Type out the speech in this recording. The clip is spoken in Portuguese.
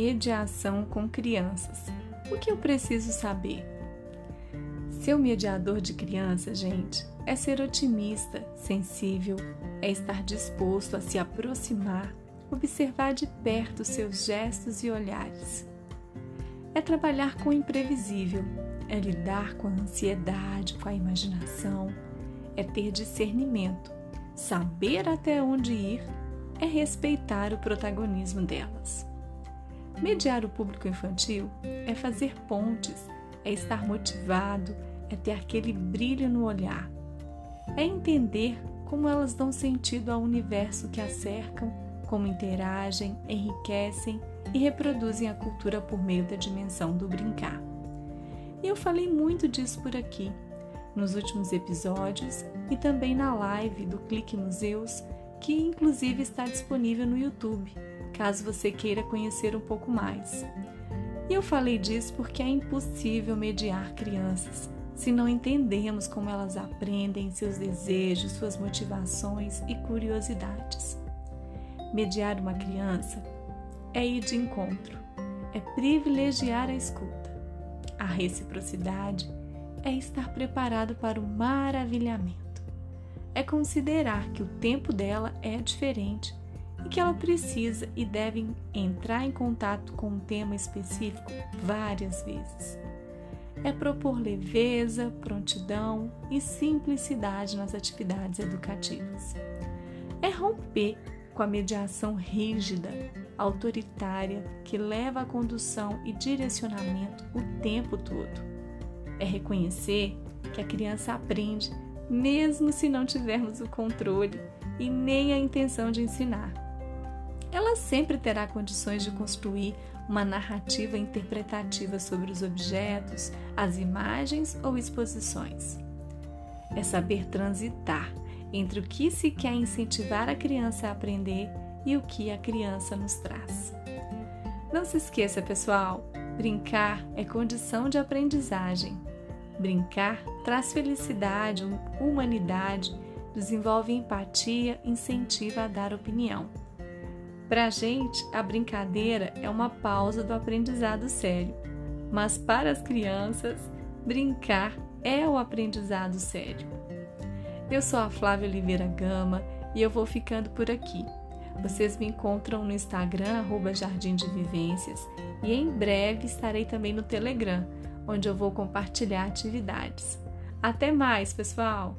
mediação com crianças. O que eu preciso saber? Ser o mediador de criança, gente, é ser otimista, sensível, é estar disposto a se aproximar, observar de perto seus gestos e olhares. É trabalhar com o imprevisível, é lidar com a ansiedade, com a imaginação, é ter discernimento, saber até onde ir, é respeitar o protagonismo delas. Mediar o público infantil é fazer pontes, é estar motivado, é ter aquele brilho no olhar, é entender como elas dão sentido ao universo que as cercam, como interagem, enriquecem e reproduzem a cultura por meio da dimensão do brincar. E eu falei muito disso por aqui, nos últimos episódios e também na live do Clique Museus, que inclusive está disponível no YouTube, caso você queira conhecer um pouco mais. E eu falei disso porque é impossível mediar crianças se não entendemos como elas aprendem seus desejos, suas motivações e curiosidades. Mediar uma criança é ir de encontro, é privilegiar a escuta. A reciprocidade é estar preparado para o maravilhamento. É considerar que o tempo dela é diferente e que ela precisa e deve entrar em contato com um tema específico várias vezes. É propor leveza, prontidão e simplicidade nas atividades educativas. É romper com a mediação rígida, autoritária, que leva a condução e direcionamento o tempo todo. É reconhecer que a criança aprende mesmo se não tivermos o controle e nem a intenção de ensinar ela sempre terá condições de construir uma narrativa interpretativa sobre os objetos, as imagens ou exposições. É saber transitar entre o que se quer incentivar a criança a aprender e o que a criança nos traz. Não se esqueça, pessoal, brincar é condição de aprendizagem. Brincar traz felicidade, humanidade, desenvolve empatia, incentiva a dar opinião. Para a gente, a brincadeira é uma pausa do aprendizado sério, mas para as crianças, brincar é o aprendizado sério. Eu sou a Flávia Oliveira Gama e eu vou ficando por aqui. Vocês me encontram no Instagram, Jardim de Vivências, e em breve estarei também no Telegram, onde eu vou compartilhar atividades. Até mais, pessoal!